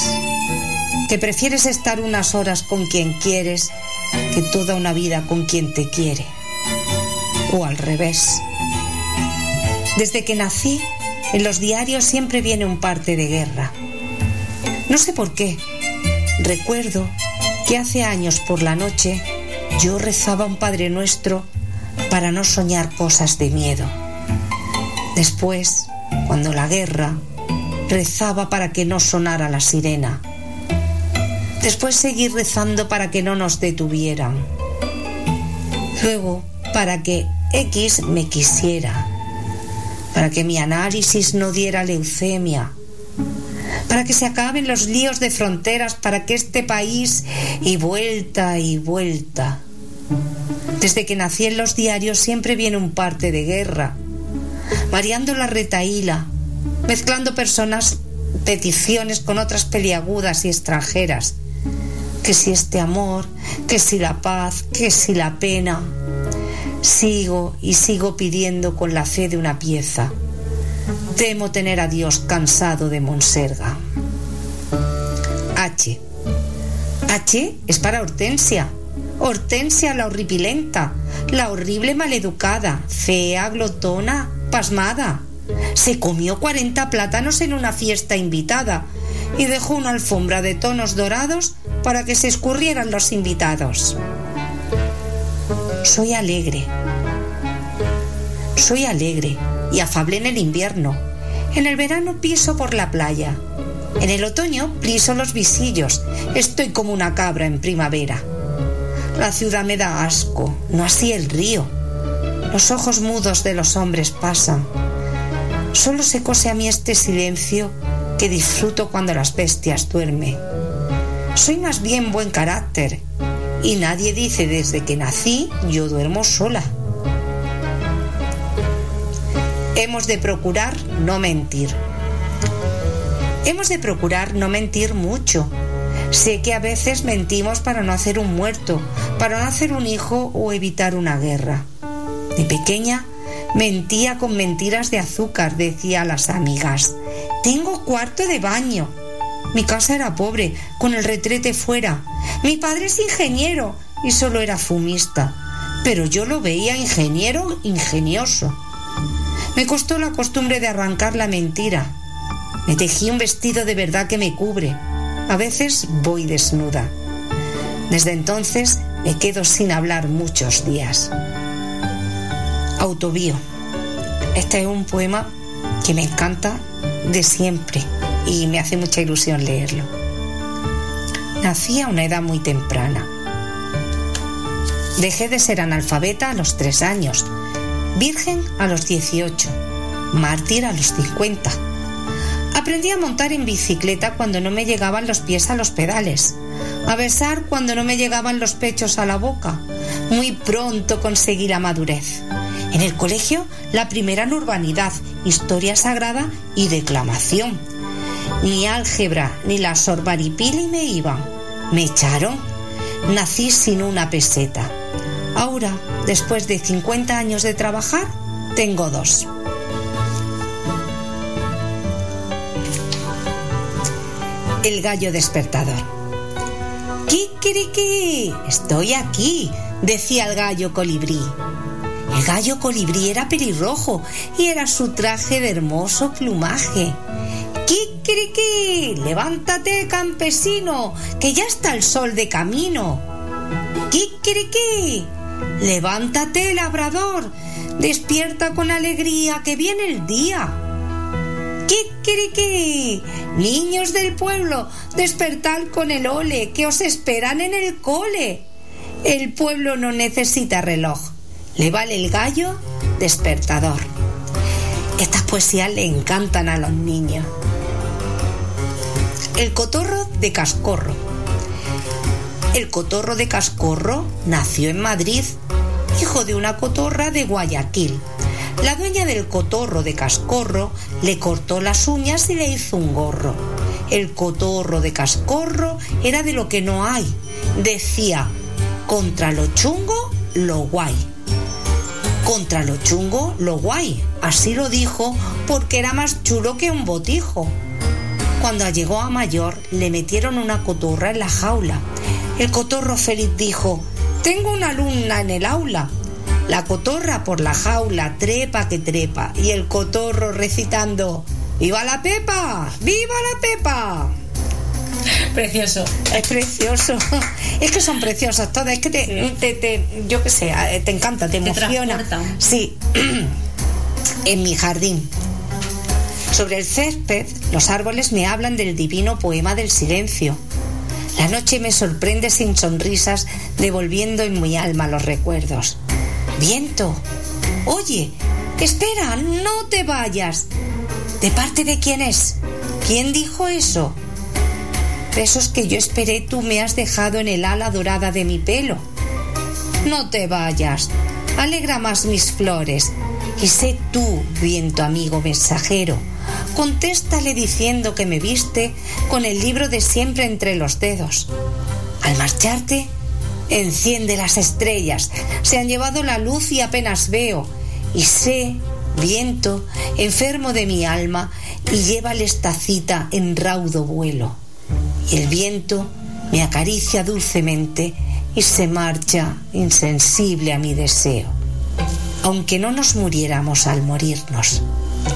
que prefieres estar unas horas con quien quieres que toda una vida con quien te quiere. O al revés. Desde que nací, en los diarios siempre viene un parte de guerra. No sé por qué. Recuerdo que hace años por la noche yo rezaba un Padre Nuestro para no soñar cosas de miedo. Después, cuando la guerra, rezaba para que no sonara la sirena. Después seguí rezando para que no nos detuvieran. Luego, para que X me quisiera para que mi análisis no diera leucemia, para que se acaben los líos de fronteras, para que este país y vuelta y vuelta. Desde que nací en los diarios siempre viene un parte de guerra, variando la retaíla, mezclando personas, peticiones con otras peliagudas y extranjeras. Que si este amor, que si la paz, que si la pena, Sigo y sigo pidiendo con la fe de una pieza. Temo tener a Dios cansado de Monserga. H. H es para Hortensia. Hortensia la horripilenta, la horrible maleducada, fea, glotona, pasmada. Se comió 40 plátanos en una fiesta invitada y dejó una alfombra de tonos dorados para que se escurrieran los invitados. Soy alegre. Soy alegre y afable en el invierno. En el verano piso por la playa. En el otoño piso los visillos. Estoy como una cabra en primavera. La ciudad me da asco, no así el río. Los ojos mudos de los hombres pasan. Solo se cose a mí este silencio que disfruto cuando las bestias duermen. Soy más bien buen carácter y nadie dice desde que nací yo duermo sola. Hemos de procurar no mentir. Hemos de procurar no mentir mucho. Sé que a veces mentimos para no hacer un muerto, para no hacer un hijo o evitar una guerra. De pequeña mentía con mentiras de azúcar, decía a las amigas. Tengo cuarto de baño. Mi casa era pobre, con el retrete fuera. Mi padre es ingeniero y solo era fumista, pero yo lo veía ingeniero ingenioso. Me costó la costumbre de arrancar la mentira. Me tejí un vestido de verdad que me cubre. A veces voy desnuda. Desde entonces me quedo sin hablar muchos días. Autobío. Este es un poema que me encanta de siempre y me hace mucha ilusión leerlo. Nací a una edad muy temprana. Dejé de ser analfabeta a los tres años, virgen a los 18, mártir a los 50. Aprendí a montar en bicicleta cuando no me llegaban los pies a los pedales, a besar cuando no me llegaban los pechos a la boca. Muy pronto conseguí la madurez. En el colegio, la primera en urbanidad, historia sagrada y declamación. Ni álgebra ni la sorbaripili me iban. Me echaron. Nací sin una peseta. Ahora, después de 50 años de trabajar, tengo dos. El gallo despertador. ¡Kikiriki! Estoy aquí, decía el gallo colibrí. El gallo colibrí era pelirrojo y era su traje de hermoso plumaje. ¡Kikiriki! ¡Levántate, campesino! ¡Que ya está el sol de camino! ¡Kikiriki! ¡Levántate, labrador! ¡Despierta con alegría que viene el día! ¡Kikiriki! Niños del pueblo, despertad con el ole, que os esperan en el cole. El pueblo no necesita reloj le vale el gallo despertador. Estas poesías le encantan a los niños. El cotorro de Cascorro. El cotorro de Cascorro nació en Madrid, hijo de una cotorra de Guayaquil. La dueña del cotorro de Cascorro le cortó las uñas y le hizo un gorro. El cotorro de Cascorro era de lo que no hay. Decía, contra lo chungo, lo guay contra lo chungo, lo guay. Así lo dijo porque era más chulo que un botijo. Cuando llegó a mayor, le metieron una cotorra en la jaula. El cotorro feliz dijo, tengo una alumna en el aula. La cotorra por la jaula trepa que trepa y el cotorro recitando, ¡Viva la Pepa! ¡Viva la Pepa! Precioso. Es precioso. Es que son preciosas todas. Es que te, yo qué sé, eh, te encanta, te, emociona. sí. en mi jardín. Sobre el césped, los árboles me hablan del divino poema del silencio. La noche me sorprende sin sonrisas, devolviendo en mi alma los recuerdos. Viento, oye, espera, no te vayas. ¿De parte de quién es? ¿Quién dijo eso? Besos que yo esperé tú me has dejado en el ala dorada de mi pelo. No te vayas, alegra más mis flores, y sé tú, viento amigo mensajero, contéstale diciendo que me viste con el libro de siempre entre los dedos. Al marcharte, enciende las estrellas, se han llevado la luz y apenas veo, y sé, viento, enfermo de mi alma, y llévale esta cita en raudo vuelo el viento me acaricia dulcemente y se marcha insensible a mi deseo. Aunque no nos muriéramos al morirnos,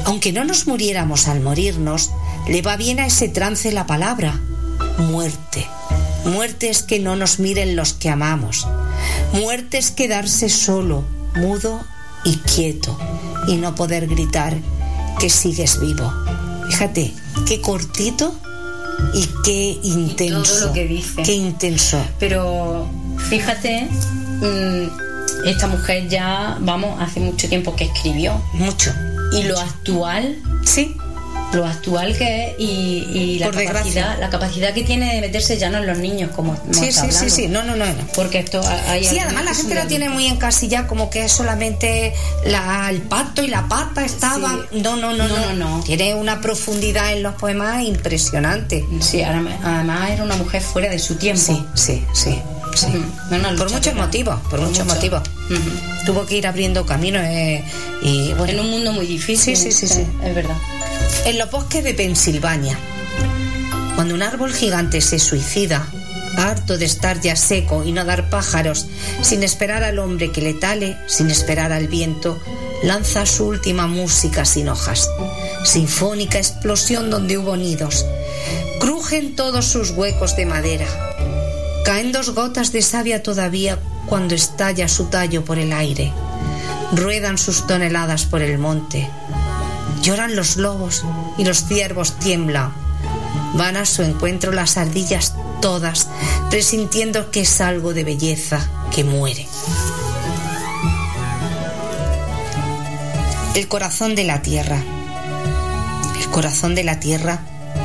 aunque no nos muriéramos al morirnos, le va bien a ese trance la palabra, muerte. Muerte es que no nos miren los que amamos. Muerte es quedarse solo, mudo y quieto y no poder gritar que sigues vivo. Fíjate, qué cortito y qué intenso. Todo lo que dice. Qué intenso. Pero fíjate, mm, esta mujer ya, vamos, hace mucho tiempo que escribió. Mucho. Y lo actual, sí, lo actual que es y, la, capacidad, la capacidad que tiene de meterse ya no en los niños, como Sí, sí, sí, sí, no, no, no. Porque esto hay Sí, además la gente lo tiene muy encasillado como que es solamente la, el pato y la pata estaba. No, no, no, no, no, Tiene una profundidad en los poemas impresionante. Sí, además era una mujer fuera de su tiempo. Sí, sí, sí. Sí. por muchos motivos, por, muchos motivos. Tuvo que ir abriendo caminos eh, y En un mundo muy difícil. Sí, sí, sí, sí. Es verdad. En los bosques de Pensilvania, cuando un árbol gigante se suicida, harto de estar ya seco y no dar pájaros, sin esperar al hombre que le tale, sin esperar al viento, lanza su última música sin hojas. Sinfónica explosión donde hubo nidos. Crujen todos sus huecos de madera. Caen dos gotas de savia todavía cuando estalla su tallo por el aire. Ruedan sus toneladas por el monte. Lloran los lobos y los ciervos tiemblan. Van a su encuentro las ardillas todas, presintiendo que es algo de belleza que muere. El corazón de la tierra. El corazón de la tierra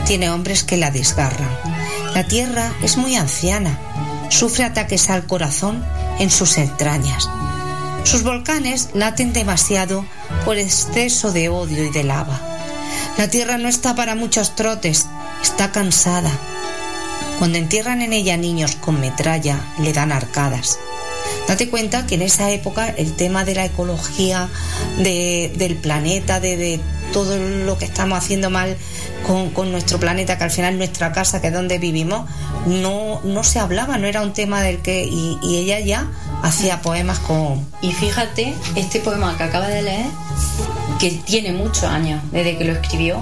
tiene hombres que la desgarran. La tierra es muy anciana, sufre ataques al corazón en sus entrañas. Sus volcanes laten demasiado por exceso de odio y de lava. La tierra no está para muchos trotes, está cansada. Cuando entierran en ella niños con metralla, le dan arcadas. Date cuenta que en esa época el tema de la ecología, del planeta, de, todo lo que estamos haciendo mal con, nuestro planeta, que al final nuestra casa, que es donde vivimos, no, no se hablaba, no era un tema del que... y ella ya hacía poemas con... Y fíjate, este poema que acaba de leer, que tiene muchos años desde que lo escribió,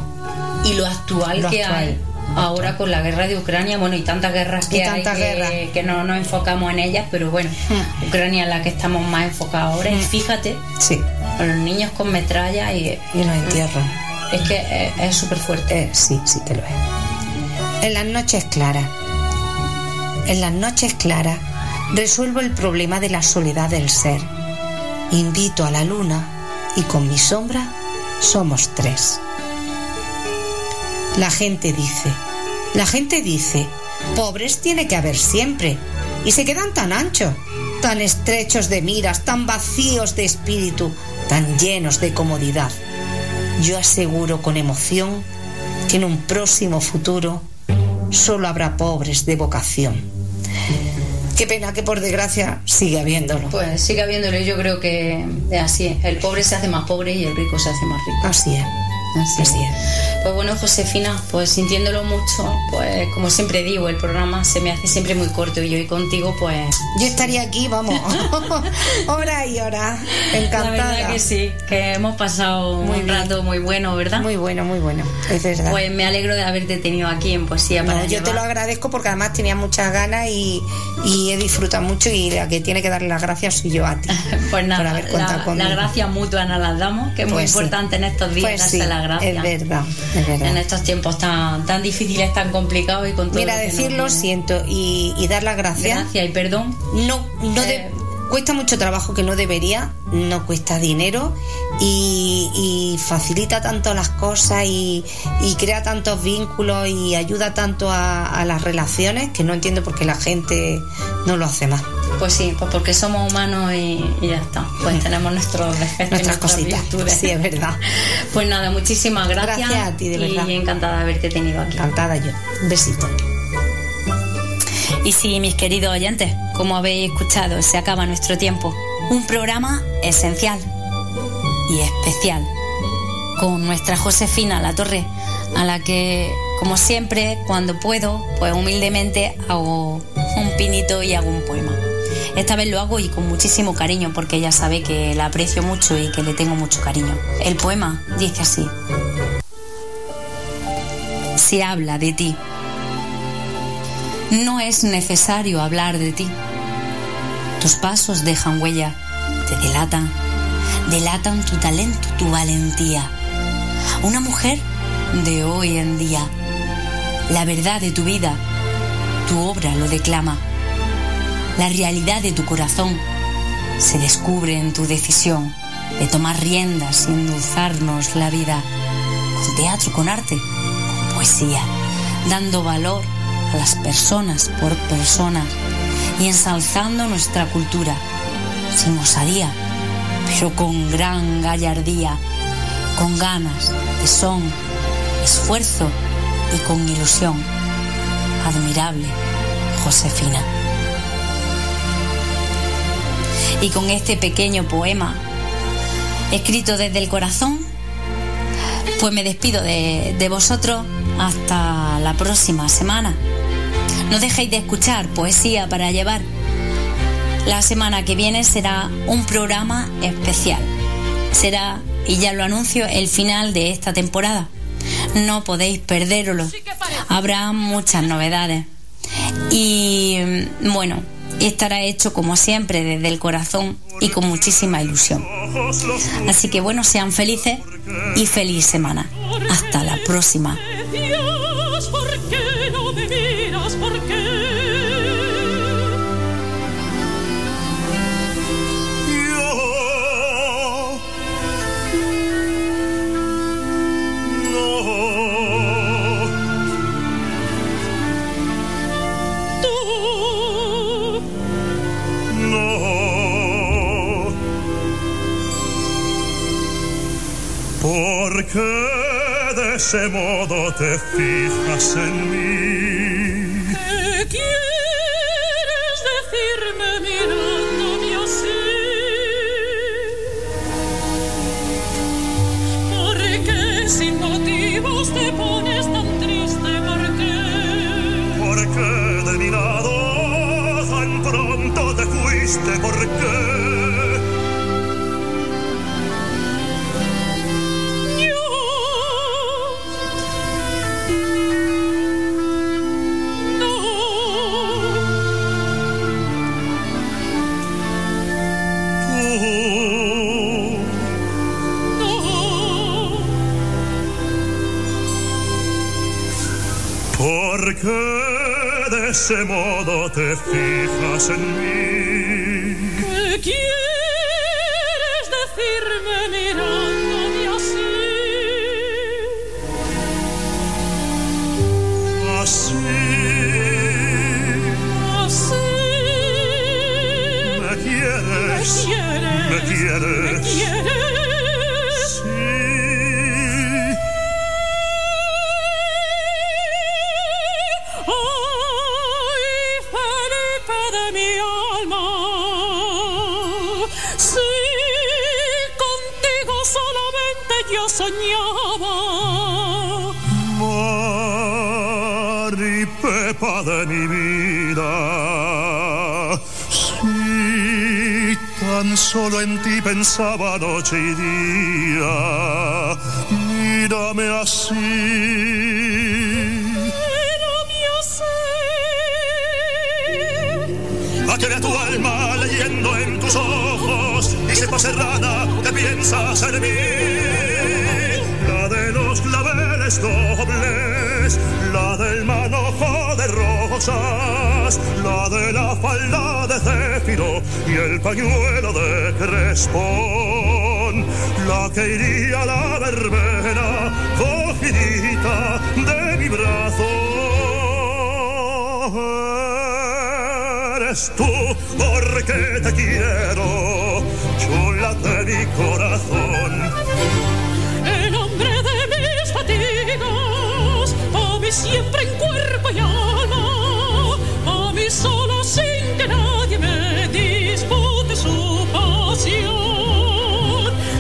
y lo actual que hay ahora con la guerra de Ucrania, bueno, y tantas guerras que hay que, no nos enfocamos en ellas, pero bueno, hmm. Ucrania es la que estamos más enfocados ahora, y hmm. fíjate, sí. con los niños con metralla y... Y los entierran. Es que es súper fuerte. Eh, sí, sí que lo es. En las noches claras. En las noches claras resuelvo el problema de la soledad del ser. Invito a la luna y con mi sombra somos tres. La gente dice, la gente dice, pobres tiene que haber siempre, y se quedan tan anchos, tan estrechos de miras, tan vacíos de espíritu, tan llenos de comodidad. Yo aseguro con emoción que en un próximo futuro solo habrá pobres de vocación. Qué pena que por desgracia sigue habiéndolo. Pues sigue habiéndolo yo creo que así es. El pobre se hace más pobre y el rico se hace más rico. Así es. Así, es. Pues bueno, Josefina, pues sintiéndolo mucho, pues como siempre digo, el programa se me hace siempre muy corto y hoy contigo, pues. Yo estaría aquí, vamos, hora y hora, encantada. La verdad que sí, que hemos pasado un rato muy bueno, ¿verdad? Muy bueno, muy bueno, es verdad. Pues me alegro de haberte tenido aquí en Poesía para Yo te lo agradezco porque además tenía muchas ganas y, he disfrutado mucho y la que tiene que darle las gracias soy yo a ti. pues nada, la, la, gracia mutua nos las damos, que es muy pues importante en estos días pues darse es verdad, es verdad. En estos tiempos tan, tan difíciles, tan complicados y con todo. Mira, decirlo siento y, dar las gracias. Gracias y perdón. No, no eh, cuesta mucho trabajo que no debería, no cuesta dinero y, facilita tanto las cosas y, crea tantos vínculos y ayuda tanto a, las relaciones que no entiendo por qué la gente no lo hace más. Pues sí, pues porque somos humanos y, ya está. Pues tenemos nuestros defectos nuestras, cositas. Sí, es verdad. Pues nada, muchísimas gracias. Gracias a ti, de verdad. Y encantada de haberte tenido aquí. Encantada yo. Un besito. Y sí, mis queridos oyentes, como habéis escuchado, se acaba nuestro tiempo. Un programa esencial y especial con nuestra Josefina La Torre, a la que, como siempre, cuando puedo, pues humildemente hago un pinito y hago un poema. Esta vez lo hago y con muchísimo cariño porque ella sabe que la aprecio mucho y que le tengo mucho cariño. El poema dice así. Se habla de ti. No es necesario hablar de ti. Tus pasos dejan huella, te delatan, delatan tu talento, tu valentía. Una mujer de hoy en día. La verdad de tu vida, tu obra lo declama. La realidad de tu corazón se descubre en tu decisión de tomar riendas y endulzarnos la vida con teatro, con arte, con poesía, dando valor las personas por personas y ensalzando nuestra cultura sin osadía, pero con gran gallardía, con ganas, tesón, esfuerzo y con ilusión. Admirable, Josefina. Y con este pequeño poema, escrito desde el corazón, pues me despido de, de vosotros hasta la próxima semana. No dejéis de escuchar poesía para llevar. La semana que viene será un programa especial. Será, y ya lo anuncio, el final de esta temporada. No podéis perderlo. Habrá muchas novedades. Y bueno, estará hecho como siempre desde el corazón y con muchísima ilusión. Así que bueno, sean felices y feliz semana. Hasta la próxima. ¿Por qué de ese modo te fijas en mí? ¿Qué quieres decirme mirándome así? ¿Por qué sin motivos te pones tan triste? ¿Por qué? ¿Por qué de mi lado tan pronto te fuiste? ¿Por qué? Ese modo te fijas en mí? Pepa de mi vida, si tan solo en ti pensaba noche y día, mírame así. Mírame así. a que vea tu alma leyendo en tus ojos y sepa serrana que piensas en mí. Dobles, la del manojo de rosas, la de la falda de céfiro y el pañuelo de crespón, la que iría a la verbena cogidita de mi brazo eres tú, porque te quiero, chula de mi corazón. siempre en cuerpo y alma, a mí solo sin que nadie me dispute su pasión.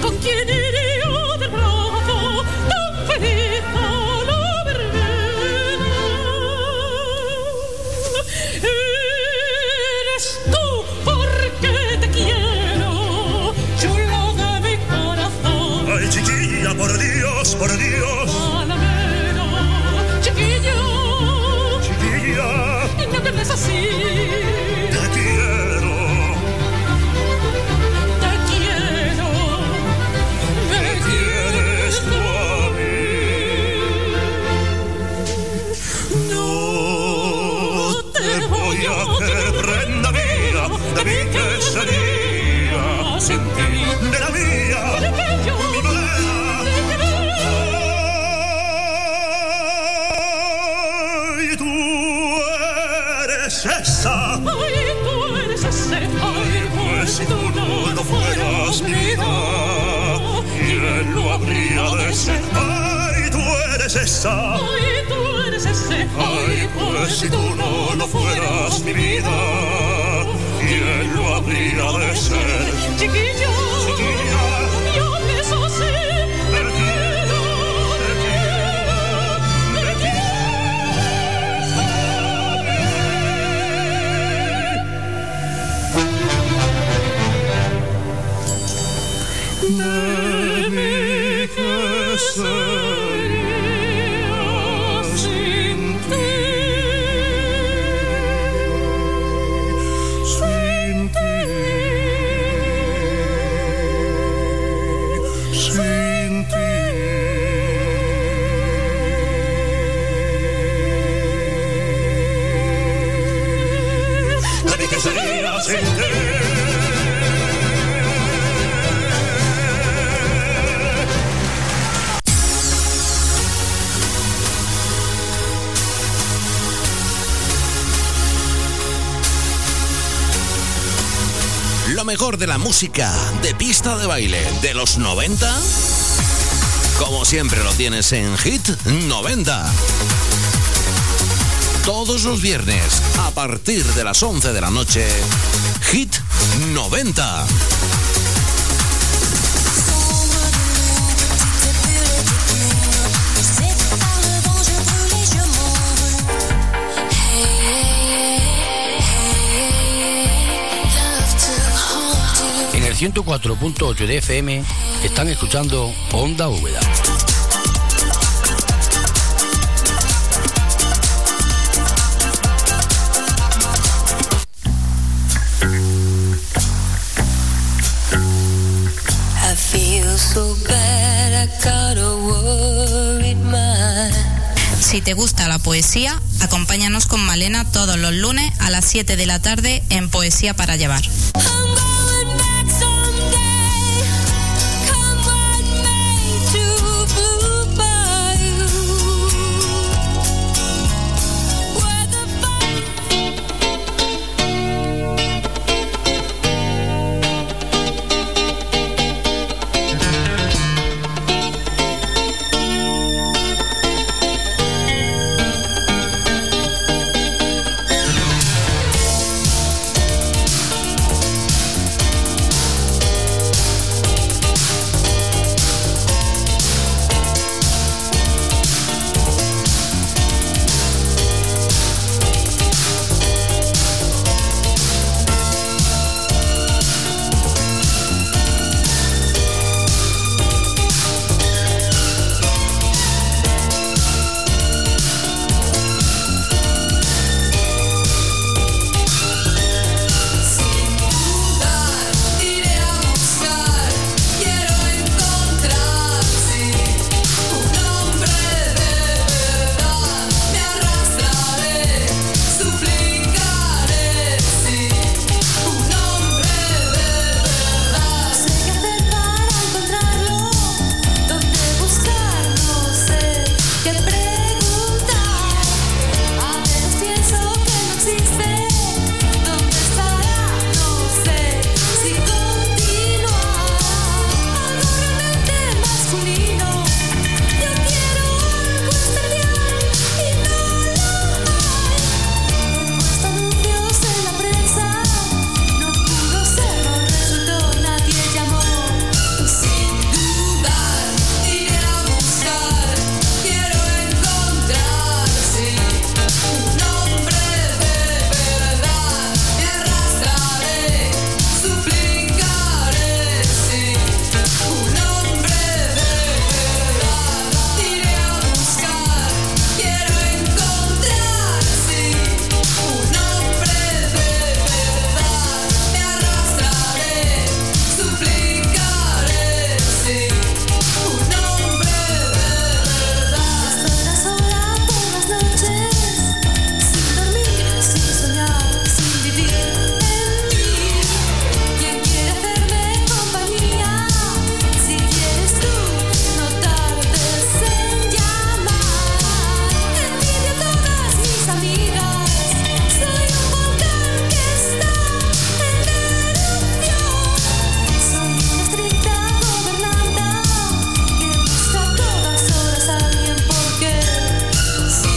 ¿Con quién iría del brazo tan feliz a la verbena? Eres tú porque te quiero, chulo de mi corazón. Ay, chiquilla, por Dios, por Dios música de pista de baile de los 90. Como siempre lo tienes en Hit 90. Todos los viernes, a partir de las 11 de la noche, Hit 90. El 104.8 de FM están escuchando Onda Úbeda. I feel so bad, I got a worried mind. Si te gusta la poesía, acompáñanos con Malena todos los lunes a las 7 de la tarde en Poesía para Llevar.